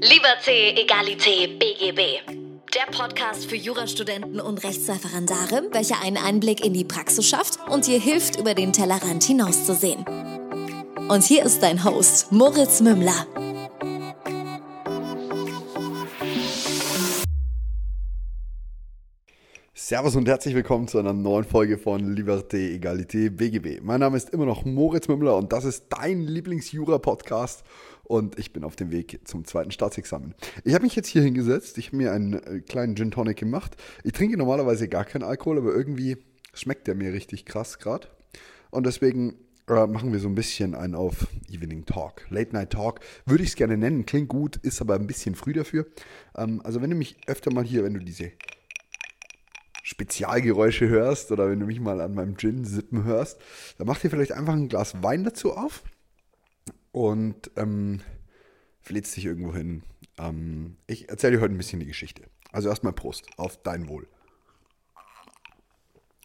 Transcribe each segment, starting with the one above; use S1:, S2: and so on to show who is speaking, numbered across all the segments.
S1: Liberté, Egalité, BGB. Der Podcast für Jurastudenten und Rechtsreferendare, welcher einen Einblick in die Praxis schafft und dir hilft, über den Tellerrand hinauszusehen. Und hier ist dein Host, Moritz Mümmler.
S2: Servus und herzlich willkommen zu einer neuen Folge von Liberté, Egalité, BGB. Mein Name ist immer noch Moritz Mümmler und das ist dein Lieblingsjura-Podcast und ich bin auf dem Weg zum zweiten Staatsexamen. Ich habe mich jetzt hier hingesetzt, ich habe mir einen äh, kleinen Gin Tonic gemacht. Ich trinke normalerweise gar keinen Alkohol, aber irgendwie schmeckt der mir richtig krass gerade. Und deswegen äh, machen wir so ein bisschen einen auf Evening Talk, Late Night Talk. Würde ich es gerne nennen, klingt gut, ist aber ein bisschen früh dafür. Ähm, also wenn du mich öfter mal hier, wenn du diese Spezialgeräusche hörst oder wenn du mich mal an meinem Gin sippen hörst, dann mach dir vielleicht einfach ein Glas Wein dazu auf und ähm, fläzt dich irgendwo hin. Ähm, ich erzähle dir heute ein bisschen die Geschichte. Also erstmal Prost auf dein Wohl.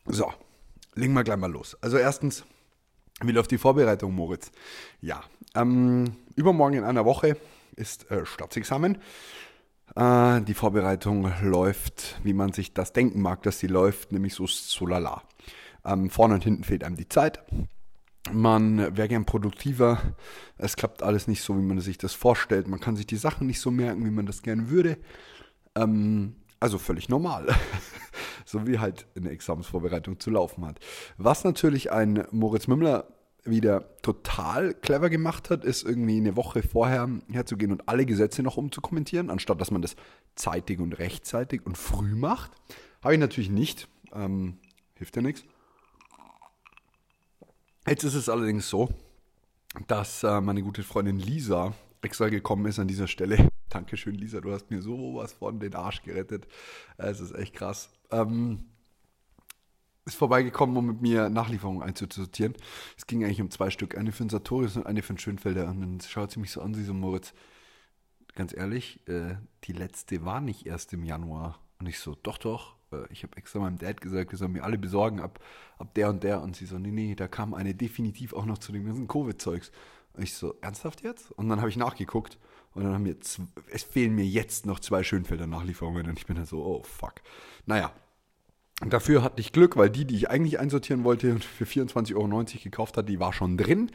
S2: So, legen wir gleich mal los. Also erstens, wie läuft die Vorbereitung, Moritz? Ja, ähm, übermorgen in einer Woche ist äh, Staatsexamen. Äh, die Vorbereitung läuft, wie man sich das denken mag, dass sie läuft, nämlich so, so lala. Ähm, vorne und hinten fehlt einem die Zeit. Man wäre gern produktiver. Es klappt alles nicht so, wie man sich das vorstellt. Man kann sich die Sachen nicht so merken, wie man das gerne würde. Ähm, also völlig normal. so wie halt eine Examensvorbereitung zu laufen hat. Was natürlich ein Moritz Mümmler wieder total clever gemacht hat, ist irgendwie eine Woche vorher herzugehen und alle Gesetze noch umzukommentieren, anstatt dass man das zeitig und rechtzeitig und früh macht. Habe ich natürlich nicht. Ähm, hilft ja nichts. Jetzt ist es allerdings so, dass äh, meine gute Freundin Lisa extra gekommen ist an dieser Stelle. Dankeschön, Lisa, du hast mir sowas von den Arsch gerettet. Es ist echt krass. Ähm, ist vorbeigekommen, um mit mir Nachlieferungen einzusortieren. Es ging eigentlich um zwei Stück, eine für den Sartorius und eine für den Schönfelder. Und dann schaut sie mich so an, sie so, Moritz, ganz ehrlich, äh, die letzte war nicht erst im Januar. Und ich so, doch, doch. Äh, ich habe extra meinem Dad gesagt, wir sollen mir alle besorgen ab, ab der und der. Und sie so, nee, nee, da kam eine definitiv auch noch zu dem ganzen Covid-Zeugs. Und ich so, ernsthaft jetzt? Und dann habe ich nachgeguckt und dann haben mir, es fehlen mir jetzt noch zwei Schönfelder Nachlieferungen. Und ich bin dann so, oh fuck. Naja, Dafür hatte ich Glück, weil die, die ich eigentlich einsortieren wollte und für 24,90 Euro gekauft hat, die war schon drin.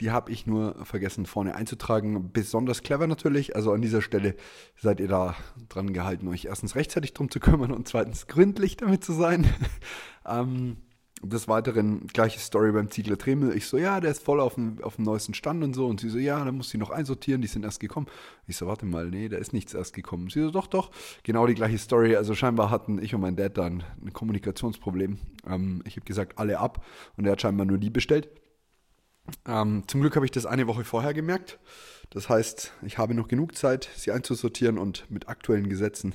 S2: Die habe ich nur vergessen vorne einzutragen. Besonders clever natürlich. Also an dieser Stelle seid ihr da dran gehalten, euch erstens rechtzeitig drum zu kümmern und zweitens gründlich damit zu sein. ähm, des Weiteren gleiche Story beim Ziegler Tremel. Ich so, ja, der ist voll auf dem, auf dem neuesten Stand und so. Und sie so, ja, da muss sie noch einsortieren, die sind erst gekommen. Ich so, warte mal, nee, da ist nichts erst gekommen. Sie so, doch, doch. Genau die gleiche Story. Also scheinbar hatten ich und mein Dad dann ein Kommunikationsproblem. Ähm, ich habe gesagt, alle ab. Und er hat scheinbar nur die bestellt. Ähm, zum Glück habe ich das eine Woche vorher gemerkt. Das heißt, ich habe noch genug Zeit, sie einzusortieren und mit aktuellen Gesetzen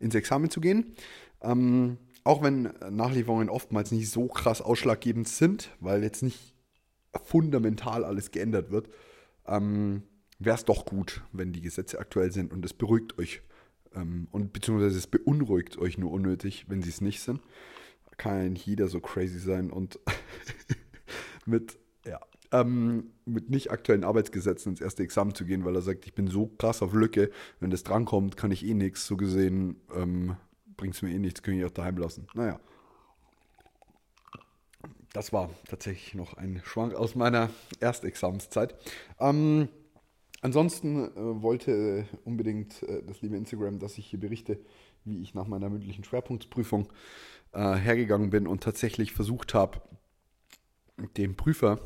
S2: ins Examen zu gehen. Ähm, auch wenn Nachlieferungen oftmals nicht so krass ausschlaggebend sind, weil jetzt nicht fundamental alles geändert wird, ähm, wäre es doch gut, wenn die Gesetze aktuell sind und es beruhigt euch ähm, und beziehungsweise es beunruhigt euch nur unnötig, wenn sie es nicht sind. Kann jeder so crazy sein und mit, ja, ähm, mit nicht aktuellen Arbeitsgesetzen ins erste Examen zu gehen, weil er sagt, ich bin so krass auf Lücke, wenn das drankommt, kann ich eh nichts. So gesehen ähm, bringt es mir eh nichts, kann ich auch daheim lassen. Naja. Das war tatsächlich noch ein Schwank aus meiner Erstexamenszeit. Ähm, ansonsten äh, wollte unbedingt äh, das liebe Instagram, dass ich hier berichte, wie ich nach meiner mündlichen Schwerpunktprüfung äh, hergegangen bin und tatsächlich versucht habe, dem Prüfer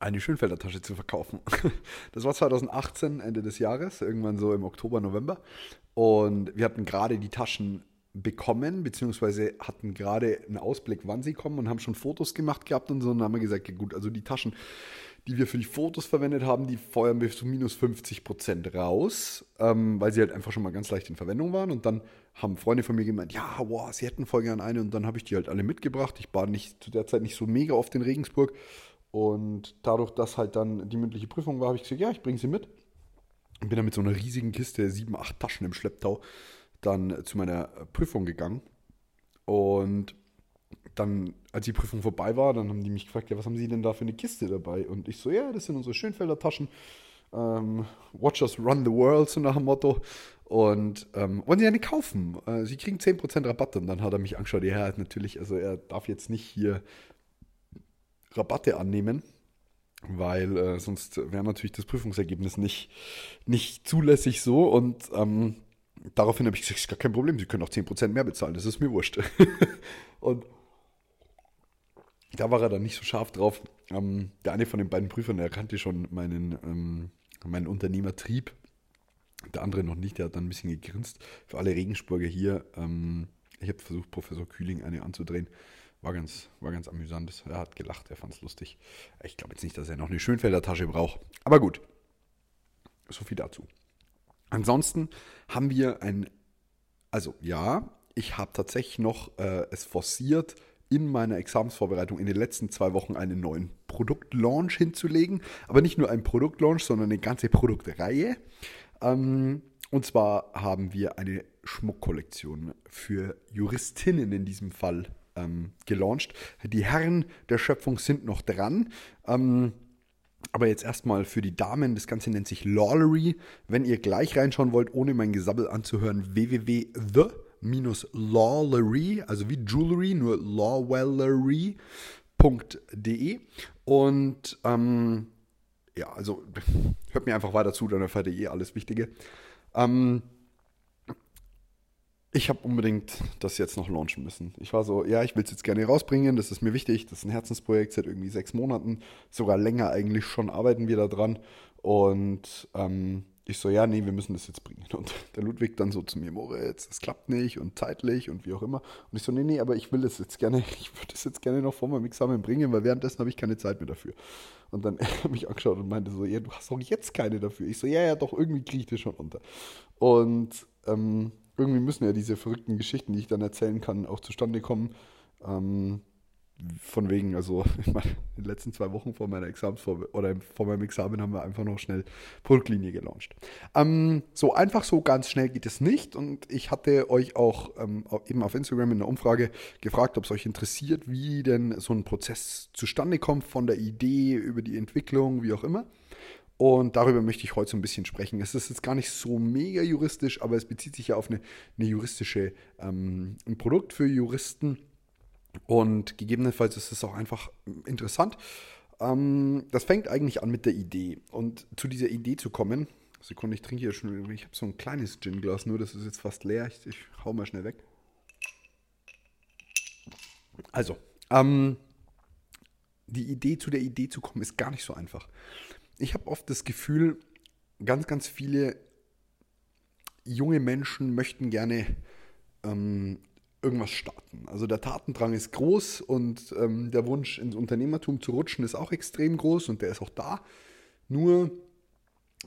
S2: eine Schönfelder Tasche zu verkaufen. Das war 2018, Ende des Jahres, irgendwann so im Oktober, November. Und wir hatten gerade die Taschen bekommen, beziehungsweise hatten gerade einen Ausblick, wann sie kommen und haben schon Fotos gemacht gehabt und so. Und dann haben wir gesagt, ja gut, also die Taschen, die wir für die Fotos verwendet haben, die feuern wir zu minus 50 Prozent raus, ähm, weil sie halt einfach schon mal ganz leicht in Verwendung waren. Und dann haben Freunde von mir gemeint, ja, wow, sie hätten voll gerne eine. Und dann habe ich die halt alle mitgebracht. Ich war nicht zu der Zeit nicht so mega oft in Regensburg. Und dadurch, dass halt dann die mündliche Prüfung war, habe ich gesagt, ja, ich bringe sie mit. Und bin dann mit so einer riesigen Kiste, sieben, acht Taschen im Schlepptau, dann zu meiner Prüfung gegangen. Und dann, als die Prüfung vorbei war, dann haben die mich gefragt, ja, was haben Sie denn da für eine Kiste dabei? Und ich so, ja, das sind unsere Schönfelder Taschen. Ähm, Watch us run the world, so nach dem Motto. Und ähm, wollen sie eine kaufen. Äh, sie kriegen 10% Rabatt. Und dann hat er mich angeschaut. Ja, natürlich, also er darf jetzt nicht hier Rabatte annehmen, weil äh, sonst wäre natürlich das Prüfungsergebnis nicht, nicht zulässig so. Und ähm, daraufhin habe ich gesagt, ist gar kein Problem, Sie können auch 10% mehr bezahlen, das ist mir wurscht. und da war er dann nicht so scharf drauf. Ähm, der eine von den beiden Prüfern, der kannte schon meinen, ähm, meinen Unternehmertrieb der andere noch nicht, der hat dann ein bisschen gegrinst. Für alle Regensburger hier, ähm, ich habe versucht, Professor Kühling eine anzudrehen. War ganz, war ganz amüsant. Er hat gelacht, er fand es lustig. Ich glaube jetzt nicht, dass er noch eine Schönfelder Tasche braucht. Aber gut. So viel dazu. Ansonsten haben wir ein, also ja, ich habe tatsächlich noch äh, es forciert, in meiner Examensvorbereitung in den letzten zwei Wochen einen neuen Produktlaunch hinzulegen. Aber nicht nur einen Produktlaunch, sondern eine ganze Produktreihe. Ähm, und zwar haben wir eine Schmuckkollektion für Juristinnen in diesem Fall ähm, gelauncht. Die Herren der Schöpfung sind noch dran. Ähm, aber jetzt erstmal für die Damen, das Ganze nennt sich Lawlery. Wenn ihr gleich reinschauen wollt, ohne mein Gesabbel anzuhören, www.the-lawlery, also wie Jewelry, nur lawellery.de. Und ähm, ja, also hört mir einfach weiter zu, dann erfahrt ihr eh alles Wichtige. Ähm, ich habe unbedingt das jetzt noch launchen müssen. Ich war so, ja, ich will es jetzt gerne rausbringen, das ist mir wichtig, das ist ein Herzensprojekt seit irgendwie sechs Monaten, sogar länger eigentlich schon arbeiten wir da dran. Und ähm, ich so, ja, nee, wir müssen das jetzt bringen. Und der Ludwig dann so zu mir, Moritz, das klappt nicht und zeitlich und wie auch immer. Und ich so, nee, nee, aber ich will das jetzt gerne, ich würde das jetzt gerne noch vor meinem Examen bringen, weil währenddessen habe ich keine Zeit mehr dafür. Und dann hat er mich angeschaut und meinte so, ja, du hast doch jetzt keine dafür. Ich so, ja, ja, doch, irgendwie kriege ich das schon unter. Und ähm, irgendwie müssen ja diese verrückten Geschichten, die ich dann erzählen kann, auch zustande kommen. Ähm, von wegen, also in den letzten zwei Wochen vor meiner Examensvor oder vor meinem Examen haben wir einfach noch schnell Produktlinie gelauncht. Ähm, so einfach so ganz schnell geht es nicht und ich hatte euch auch ähm, eben auf Instagram in der Umfrage gefragt, ob es euch interessiert, wie denn so ein Prozess zustande kommt von der Idee über die Entwicklung, wie auch immer. Und darüber möchte ich heute so ein bisschen sprechen. Es ist jetzt gar nicht so mega juristisch, aber es bezieht sich ja auf eine, eine juristische, ähm, ein Produkt für Juristen und gegebenenfalls ist es auch einfach interessant. Ähm, das fängt eigentlich an mit der Idee. Und zu dieser Idee zu kommen, Sekunde, ich trinke hier schon, ich habe so ein kleines Gin-Glas, nur das ist jetzt fast leer. Ich, ich hau mal schnell weg. Also, ähm, die Idee zu der Idee zu kommen, ist gar nicht so einfach. Ich habe oft das Gefühl, ganz, ganz viele junge Menschen möchten gerne ähm, irgendwas starten. Also der Tatendrang ist groß und ähm, der Wunsch ins Unternehmertum zu rutschen ist auch extrem groß und der ist auch da. Nur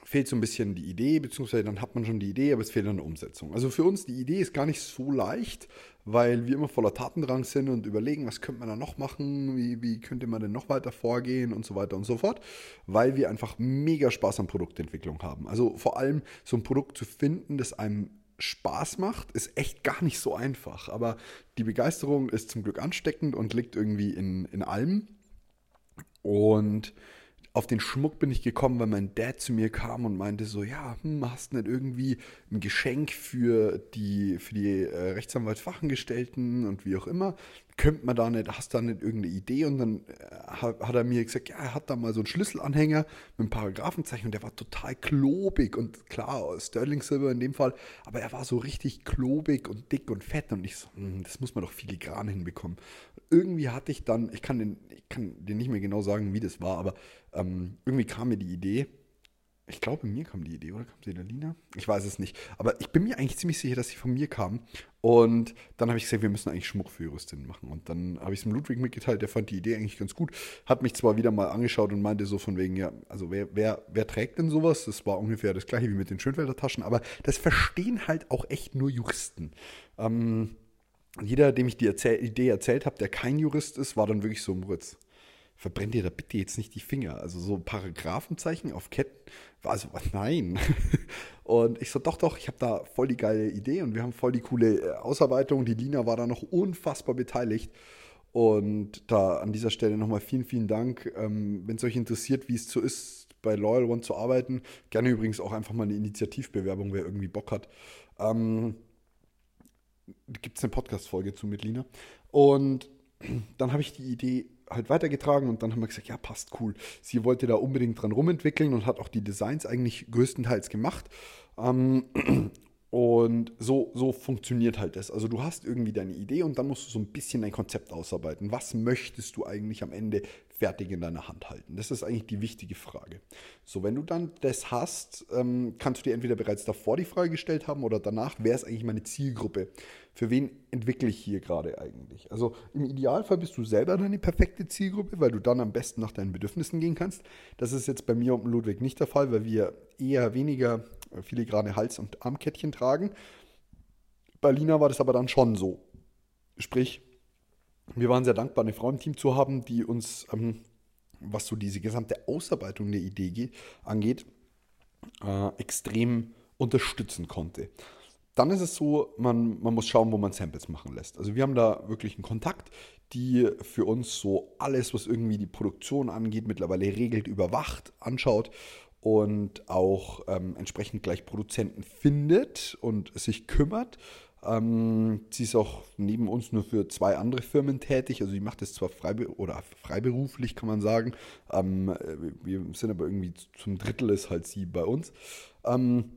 S2: fehlt so ein bisschen die Idee, beziehungsweise dann hat man schon die Idee, aber es fehlt eine Umsetzung. Also für uns die Idee ist gar nicht so leicht, weil wir immer voller Tatendrang sind und überlegen, was könnte man da noch machen, wie, wie könnte man denn noch weiter vorgehen und so weiter und so fort, weil wir einfach mega Spaß an Produktentwicklung haben. Also vor allem so ein Produkt zu finden, das einem Spaß macht, ist echt gar nicht so einfach. Aber die Begeisterung ist zum Glück ansteckend und liegt irgendwie in, in allem. Und auf den Schmuck bin ich gekommen, weil mein Dad zu mir kam und meinte so, ja, hm, hast du nicht irgendwie ein Geschenk für die, für die äh, Rechtsanwaltsfachangestellten und wie auch immer? Könnte man da nicht, hast da nicht irgendeine Idee? Und dann äh, hat, er mir gesagt, ja, er hat da mal so einen Schlüsselanhänger mit einem Paragraphenzeichen und der war total klobig und klar, Sterling Silver in dem Fall, aber er war so richtig klobig und dick und fett und ich so, hm, das muss man doch filigran hinbekommen. Irgendwie hatte ich dann, ich kann den, ich kann dir nicht mehr genau sagen, wie das war, aber ähm, irgendwie kam mir die Idee, ich glaube, mir kam die Idee, oder kam sie der Lina? Ich weiß es nicht. Aber ich bin mir eigentlich ziemlich sicher, dass sie von mir kam. Und dann habe ich gesagt, wir müssen eigentlich Schmuck für Juristinnen machen. Und dann habe ich es dem Ludwig mitgeteilt, der fand die Idee eigentlich ganz gut. Hat mich zwar wieder mal angeschaut und meinte so von wegen, ja, also wer, wer, wer trägt denn sowas? Das war ungefähr das gleiche wie mit den Schönfelder Taschen. Aber das verstehen halt auch echt nur Juristen. Ähm, jeder, dem ich die Erzähl Idee erzählt habe, der kein Jurist ist, war dann wirklich so, Moritz, verbrennt dir da bitte jetzt nicht die Finger. Also so Paragraphenzeichen auf Ketten, also nein. Und ich so, doch, doch, ich habe da voll die geile Idee und wir haben voll die coole äh, Ausarbeitung. Die Lina war da noch unfassbar beteiligt. Und da an dieser Stelle nochmal vielen, vielen Dank. Ähm, Wenn es euch interessiert, wie es so ist, bei Loyal One zu arbeiten. Gerne übrigens auch einfach mal eine Initiativbewerbung, wer irgendwie Bock hat. Ähm, Gibt es eine Podcast-Folge zu mit Lina. Und dann habe ich die Idee halt weitergetragen und dann haben wir gesagt, ja, passt cool. Sie wollte da unbedingt dran rumentwickeln und hat auch die Designs eigentlich größtenteils gemacht. Ähm, und so, so funktioniert halt das. Also du hast irgendwie deine Idee und dann musst du so ein bisschen dein Konzept ausarbeiten. Was möchtest du eigentlich am Ende fertig in deiner Hand halten? Das ist eigentlich die wichtige Frage. So, wenn du dann das hast, ähm, kannst du dir entweder bereits davor die Frage gestellt haben oder danach, wer ist eigentlich meine Zielgruppe? Für wen entwickle ich hier gerade eigentlich? Also im Idealfall bist du selber deine perfekte Zielgruppe, weil du dann am besten nach deinen Bedürfnissen gehen kannst. Das ist jetzt bei mir und Ludwig nicht der Fall, weil wir eher weniger filigrane Hals- und Armkettchen tragen. Bei Lina war das aber dann schon so. Sprich, wir waren sehr dankbar, eine Frau im Team zu haben, die uns, ähm, was so diese gesamte Ausarbeitung der Idee geht, angeht, äh, extrem unterstützen konnte. Dann ist es so, man, man muss schauen, wo man Samples machen lässt. Also wir haben da wirklich einen Kontakt, die für uns so alles, was irgendwie die Produktion angeht, mittlerweile regelt, überwacht, anschaut und auch ähm, entsprechend gleich Produzenten findet und sich kümmert ähm, sie ist auch neben uns nur für zwei andere Firmen tätig. Also sie macht das zwar freibe oder freiberuflich, kann man sagen. Ähm, wir sind aber irgendwie zum Drittel ist halt sie bei uns. Ähm,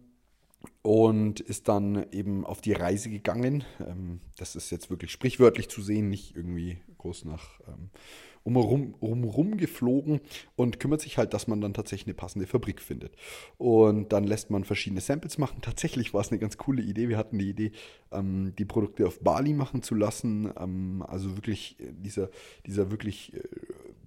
S2: und ist dann eben auf die Reise gegangen. Ähm, das ist jetzt wirklich sprichwörtlich zu sehen, nicht irgendwie groß nach ähm, umherum, umherum geflogen und kümmert sich halt, dass man dann tatsächlich eine passende Fabrik findet. Und dann lässt man verschiedene Samples machen. Tatsächlich war es eine ganz coole Idee. Wir hatten die Idee, ähm, die Produkte auf Bali machen zu lassen. Ähm, also wirklich äh, dieser, dieser wirklich äh,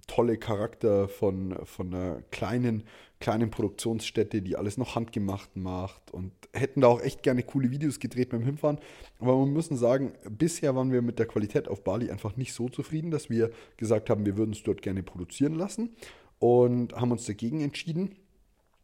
S2: tolle Charakter von, von einer kleinen kleinen Produktionsstätte, die alles noch handgemacht macht und hätten da auch echt gerne coole Videos gedreht beim Hinfahren. Aber wir müssen sagen, bisher waren wir mit der Qualität auf Bali einfach nicht so zufrieden, dass wir gesagt haben, wir würden es dort gerne produzieren lassen und haben uns dagegen entschieden.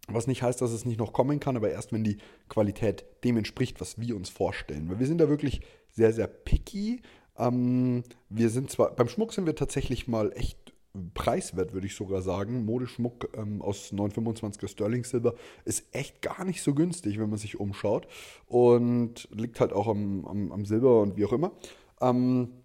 S2: Was nicht heißt, dass es nicht noch kommen kann, aber erst wenn die Qualität dem entspricht, was wir uns vorstellen. Weil wir sind da wirklich sehr, sehr picky. Ähm, wir sind zwar, beim Schmuck sind wir tatsächlich mal echt preiswert, würde ich sogar sagen. Modeschmuck ähm, aus 925er Sterling Silber ist echt gar nicht so günstig, wenn man sich umschaut. Und liegt halt auch am, am, am Silber und wie auch immer. Ähm,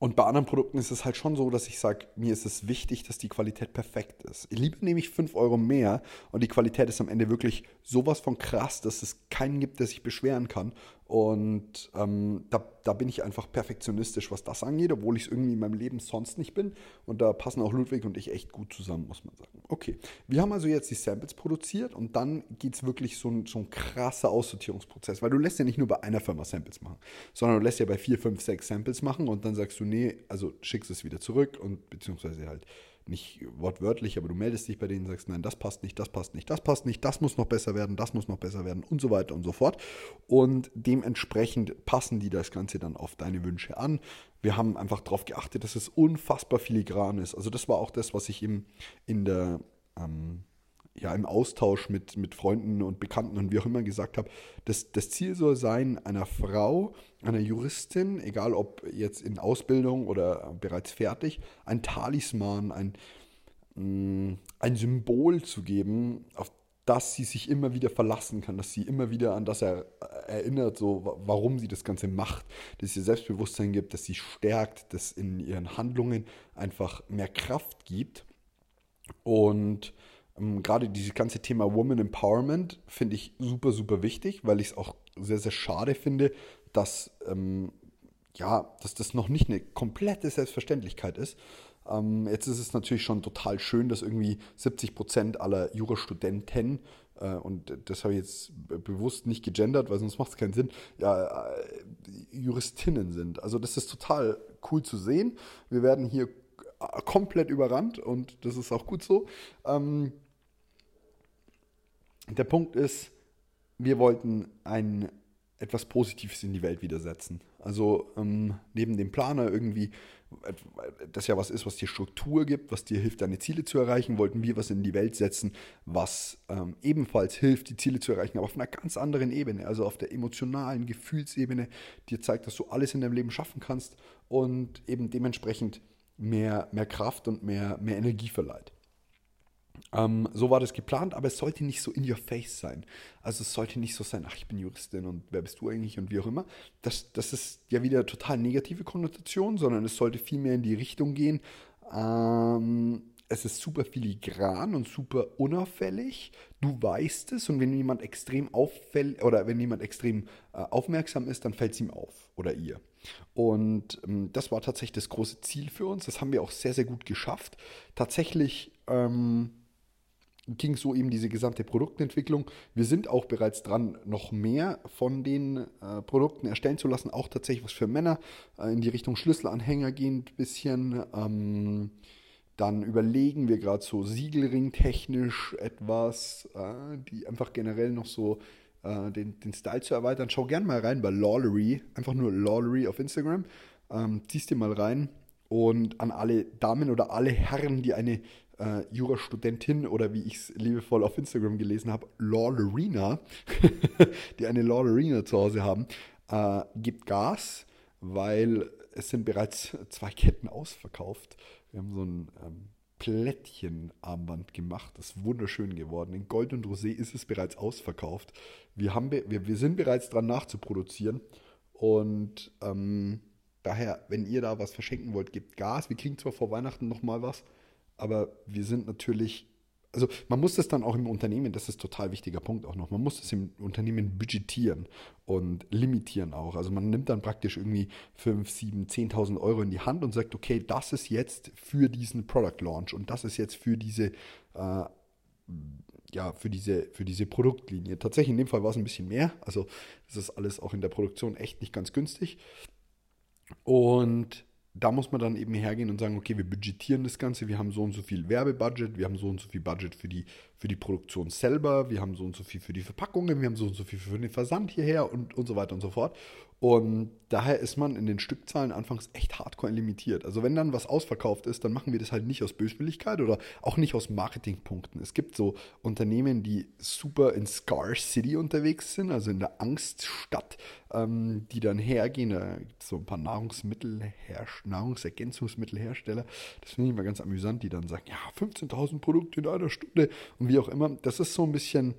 S2: und bei anderen Produkten ist es halt schon so, dass ich sage, mir ist es wichtig, dass die Qualität perfekt ist. Ich liebe nämlich 5 Euro mehr und die Qualität ist am Ende wirklich sowas von krass, dass es keinen gibt, der sich beschweren kann. Und ähm, da, da bin ich einfach perfektionistisch, was das angeht, obwohl ich es irgendwie in meinem Leben sonst nicht bin. Und da passen auch Ludwig und ich echt gut zusammen, muss man sagen. Okay, wir haben also jetzt die Samples produziert und dann geht es wirklich so ein, so ein krasser Aussortierungsprozess, weil du lässt ja nicht nur bei einer Firma Samples machen, sondern du lässt ja bei vier, fünf, sechs Samples machen und dann sagst du, nee, also schickst es wieder zurück und beziehungsweise halt nicht wortwörtlich, aber du meldest dich bei denen, sagst, nein, das passt nicht, das passt nicht, das passt nicht, das muss noch besser werden, das muss noch besser werden und so weiter und so fort. Und dementsprechend passen die das Ganze dann auf deine Wünsche an. Wir haben einfach darauf geachtet, dass es unfassbar filigran ist. Also das war auch das, was ich im, in der ähm, ja, im Austausch mit, mit Freunden und Bekannten und wie auch immer gesagt habe, das, das Ziel soll sein, einer Frau, einer Juristin, egal ob jetzt in Ausbildung oder bereits fertig, ein Talisman, ein, mm, ein Symbol zu geben, auf das sie sich immer wieder verlassen kann, dass sie immer wieder an das er, erinnert, so warum sie das Ganze macht, dass sie Selbstbewusstsein gibt, dass sie stärkt, dass in ihren Handlungen einfach mehr Kraft gibt. Und gerade dieses ganze Thema Woman Empowerment finde ich super, super wichtig, weil ich es auch sehr, sehr schade finde, dass, ähm, ja, dass das noch nicht eine komplette Selbstverständlichkeit ist. Ähm, jetzt ist es natürlich schon total schön, dass irgendwie 70 Prozent aller Jurastudenten, äh, und das habe ich jetzt bewusst nicht gegendert, weil sonst macht es keinen Sinn, ja, äh, Juristinnen sind. Also das ist total cool zu sehen. Wir werden hier komplett überrannt und das ist auch gut so. Ähm, der Punkt ist, wir wollten ein etwas Positives in die Welt widersetzen. Also ähm, neben dem Planer irgendwie, das ja was ist, was dir Struktur gibt, was dir hilft, deine Ziele zu erreichen, wollten wir was in die Welt setzen, was ähm, ebenfalls hilft, die Ziele zu erreichen, aber auf einer ganz anderen Ebene, also auf der emotionalen Gefühlsebene, dir zeigt, dass du alles in deinem Leben schaffen kannst und eben dementsprechend mehr, mehr Kraft und mehr, mehr Energie verleiht. Ähm, so war das geplant, aber es sollte nicht so in your face sein. Also es sollte nicht so sein, ach, ich bin Juristin und wer bist du eigentlich und wie auch immer. Das, das ist ja wieder total negative Konnotation, sondern es sollte vielmehr in die Richtung gehen. Ähm, es ist super filigran und super unauffällig. Du weißt es und wenn jemand extrem auffällt oder wenn jemand extrem äh, aufmerksam ist, dann fällt es ihm auf oder ihr. Und ähm, das war tatsächlich das große Ziel für uns. Das haben wir auch sehr, sehr gut geschafft. Tatsächlich ähm, ging so eben diese gesamte Produktentwicklung. Wir sind auch bereits dran, noch mehr von den äh, Produkten erstellen zu lassen, auch tatsächlich was für Männer äh, in die Richtung Schlüsselanhänger gehend ein bisschen. Ähm, dann überlegen wir gerade so Siegelring-technisch etwas, äh, die einfach generell noch so äh, den, den Style zu erweitern. Schau gerne mal rein bei Lawlery, einfach nur Lawlery auf Instagram. Ähm, ziehst dir mal rein und an alle Damen oder alle Herren, die eine äh, Jurastudentin oder wie ich es liebevoll auf Instagram gelesen habe, Lawlerina, die eine Lawlerina zu Hause haben, äh, gibt Gas, weil es sind bereits zwei Ketten ausverkauft. Wir haben so ein ähm, Plättchenarmband gemacht. Das ist wunderschön geworden. In Gold und Rosé ist es bereits ausverkauft. Wir, haben, wir, wir sind bereits dran nachzuproduzieren. Und ähm, daher, wenn ihr da was verschenken wollt, gebt Gas. Wir kriegen zwar vor Weihnachten nochmal was, aber wir sind natürlich, also man muss das dann auch im Unternehmen, das ist ein total wichtiger Punkt auch noch, man muss das im Unternehmen budgetieren und limitieren auch. Also man nimmt dann praktisch irgendwie 5, 7, 10.000 Euro in die Hand und sagt, okay, das ist jetzt für diesen Product Launch und das ist jetzt für diese, äh, ja, für diese, für diese Produktlinie. Tatsächlich in dem Fall war es ein bisschen mehr. Also das ist alles auch in der Produktion echt nicht ganz günstig. Und da muss man dann eben hergehen und sagen, okay, wir budgetieren das Ganze, wir haben so und so viel Werbebudget, wir haben so und so viel Budget für die, für die Produktion selber, wir haben so und so viel für die Verpackungen, wir haben so und so viel für den Versand hierher und, und so weiter und so fort. Und daher ist man in den Stückzahlen anfangs echt hardcore limitiert. Also wenn dann was ausverkauft ist, dann machen wir das halt nicht aus Böswilligkeit oder auch nicht aus Marketingpunkten. Es gibt so Unternehmen, die super in Scar City unterwegs sind, also in der Angststadt, ähm, die dann hergehen. Da gibt es so ein paar Nahrungsmittelhersteller. Das finde ich immer ganz amüsant, die dann sagen, ja, 15.000 Produkte in einer Stunde und wie auch immer. Das ist so ein bisschen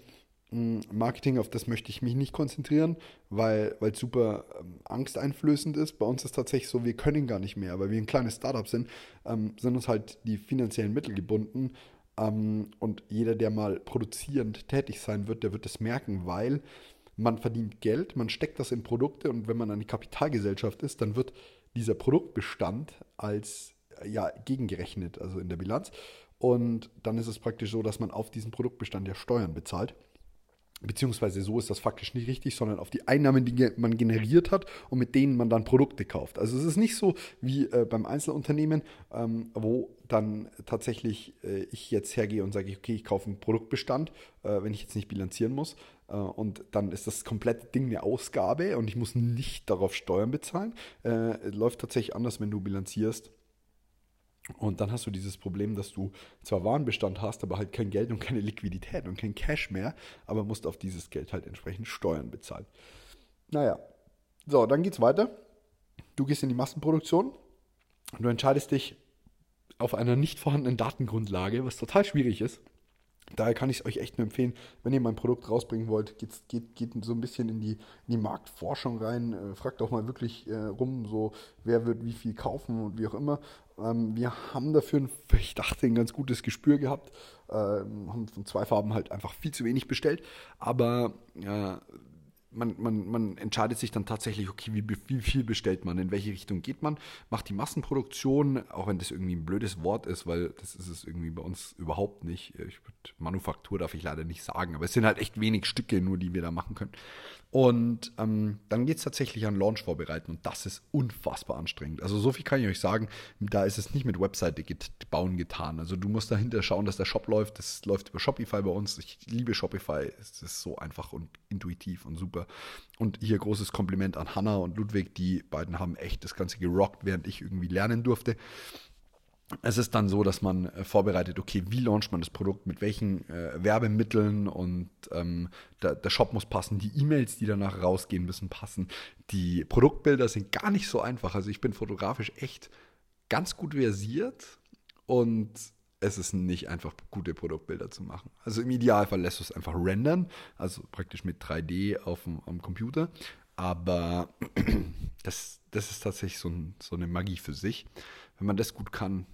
S2: Marketing, auf das möchte ich mich nicht konzentrieren, weil es super ähm, angsteinflößend ist. Bei uns ist tatsächlich so, wir können gar nicht mehr, weil wir ein kleines Startup sind, ähm, sind uns halt die finanziellen Mittel gebunden. Ähm, und jeder, der mal produzierend tätig sein wird, der wird das merken, weil man verdient Geld, man steckt das in Produkte und wenn man eine Kapitalgesellschaft ist, dann wird dieser Produktbestand als ja, gegengerechnet, also in der Bilanz. Und dann ist es praktisch so, dass man auf diesen Produktbestand ja Steuern bezahlt. Beziehungsweise so ist das faktisch nicht richtig, sondern auf die Einnahmen, die man generiert hat und mit denen man dann Produkte kauft. Also es ist nicht so wie äh, beim Einzelunternehmen, ähm, wo dann tatsächlich äh, ich jetzt hergehe und sage, okay, ich kaufe einen Produktbestand, äh, wenn ich jetzt nicht bilanzieren muss. Äh, und dann ist das komplette Ding eine Ausgabe und ich muss nicht darauf Steuern bezahlen. Äh, läuft tatsächlich anders, wenn du bilanzierst und dann hast du dieses Problem, dass du zwar Warenbestand hast, aber halt kein Geld und keine Liquidität und kein Cash mehr, aber musst auf dieses Geld halt entsprechend Steuern bezahlen. Naja, so, dann geht's weiter. Du gehst in die Massenproduktion und du entscheidest dich auf einer nicht vorhandenen Datengrundlage, was total schwierig ist. Daher kann ich es euch echt nur empfehlen, wenn ihr mein Produkt rausbringen wollt, geht, geht, geht so ein bisschen in die, in die Marktforschung rein. Äh, fragt auch mal wirklich äh, rum, so wer wird wie viel kaufen und wie auch immer. Ähm, wir haben dafür, ein, ich dachte, ein ganz gutes Gespür gehabt. Ähm, haben von zwei Farben halt einfach viel zu wenig bestellt. Aber äh, man, man, man entscheidet sich dann tatsächlich, okay, wie, wie viel bestellt man, in welche Richtung geht man, macht die Massenproduktion, auch wenn das irgendwie ein blödes Wort ist, weil das ist es irgendwie bei uns überhaupt nicht. Ich würd, Manufaktur darf ich leider nicht sagen, aber es sind halt echt wenig Stücke nur, die wir da machen können. Und ähm, dann geht es tatsächlich an Launch vorbereiten und das ist unfassbar anstrengend. Also so viel kann ich euch sagen, da ist es nicht mit Webseite bauen getan. Also du musst dahinter schauen, dass der Shop läuft. Das läuft über Shopify bei uns. Ich liebe Shopify. Es ist so einfach und intuitiv und super. Und hier großes Kompliment an Hannah und Ludwig. Die beiden haben echt das Ganze gerockt, während ich irgendwie lernen durfte es ist dann so, dass man äh, vorbereitet, okay, wie launcht man das Produkt, mit welchen äh, Werbemitteln und ähm, der, der, Shop muss passen, die E-Mails, die danach rausgehen, müssen passen. Die Produktbilder sind gar nicht so einfach. Also ich bin fotografisch echt ganz gut versiert und es ist nicht einfach gute Produktbilder zu machen. Also im Idealfall lässt du es einfach rendern, also praktisch mit 3D auf dem am Computer. Aber das, das ist tatsächlich so, ein, so eine Magie für sich. Wenn man das gut kann,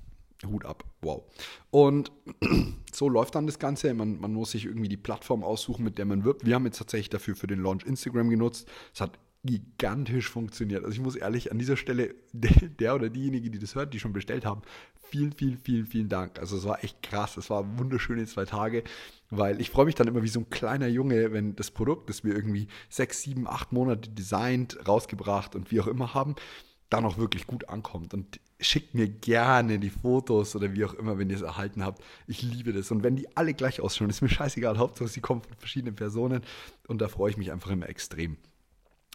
S2: Hut ab, wow. Und so läuft dann das Ganze. Man, man muss sich irgendwie die Plattform aussuchen, mit der man wirbt. Wir haben jetzt tatsächlich dafür für den Launch Instagram genutzt. Es hat gigantisch funktioniert. Also ich muss ehrlich an dieser Stelle, der oder diejenige, die das hört, die schon bestellt haben, vielen, vielen, vielen, vielen Dank. Also es war echt krass. Es war wunderschöne zwei Tage, weil ich freue mich dann immer wie so ein kleiner Junge, wenn das Produkt, das wir irgendwie sechs, sieben, acht Monate designt, rausgebracht und wie auch immer haben, dann auch wirklich gut ankommt. Und schickt mir gerne die Fotos oder wie auch immer, wenn ihr es erhalten habt. Ich liebe das. Und wenn die alle gleich ausschauen, ist mir scheißegal. Hauptsache, sie kommen von verschiedenen Personen. Und da freue ich mich einfach immer extrem.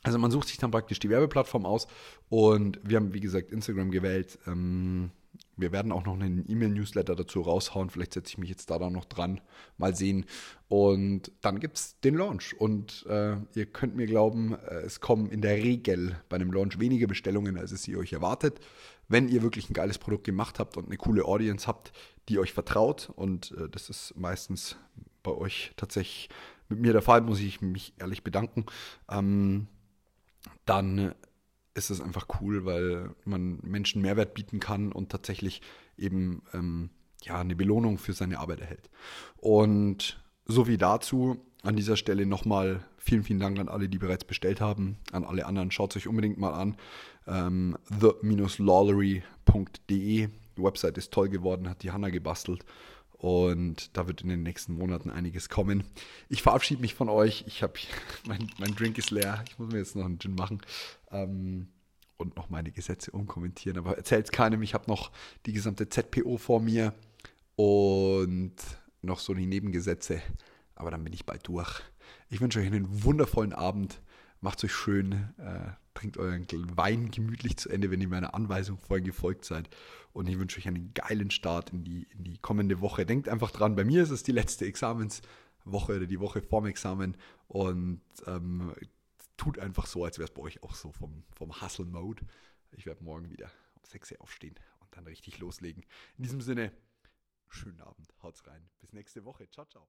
S2: Also man sucht sich dann praktisch die Werbeplattform aus und wir haben, wie gesagt, Instagram gewählt. Ähm, wir werden auch noch einen E-Mail-Newsletter dazu raushauen. Vielleicht setze ich mich jetzt da dann noch dran. Mal sehen. Und dann gibt es den Launch. Und äh, ihr könnt mir glauben, äh, es kommen in der Regel bei einem Launch weniger Bestellungen, als es ihr euch erwartet. Wenn ihr wirklich ein geiles Produkt gemacht habt und eine coole Audience habt, die euch vertraut. Und äh, das ist meistens bei euch tatsächlich mit mir der Fall, muss ich mich ehrlich bedanken. Ähm, dann ist es einfach cool, weil man Menschen Mehrwert bieten kann und tatsächlich eben ähm, ja, eine Belohnung für seine Arbeit erhält. Und so wie dazu an dieser Stelle nochmal vielen, vielen Dank an alle, die bereits bestellt haben. An alle anderen, schaut es euch unbedingt mal an. Ähm, the-lawlery.de. Die Website ist toll geworden, hat die Hanna gebastelt. Und da wird in den nächsten Monaten einiges kommen. Ich verabschiede mich von euch. Ich habe mein, mein Drink ist leer. Ich muss mir jetzt noch einen Gin machen. Ähm, und noch meine Gesetze umkommentieren. Aber erzählt keinem. Ich habe noch die gesamte ZPO vor mir und noch so die Nebengesetze. Aber dann bin ich bald durch. Ich wünsche euch einen wundervollen Abend. Macht euch schön. Äh, trinkt euren Wein gemütlich zu Ende, wenn ihr meiner Anweisung vorhin gefolgt seid. Und ich wünsche euch einen geilen Start in die, in die kommende Woche. Denkt einfach dran, bei mir ist es die letzte Examenswoche oder die Woche vorm Examen. Und ähm, tut einfach so, als wäre es bei euch auch so vom, vom Hustle-Mode. Ich werde morgen wieder um 6 Uhr aufstehen und dann richtig loslegen. In diesem Sinne, schönen Abend, haut's rein. Bis nächste Woche. Ciao, ciao.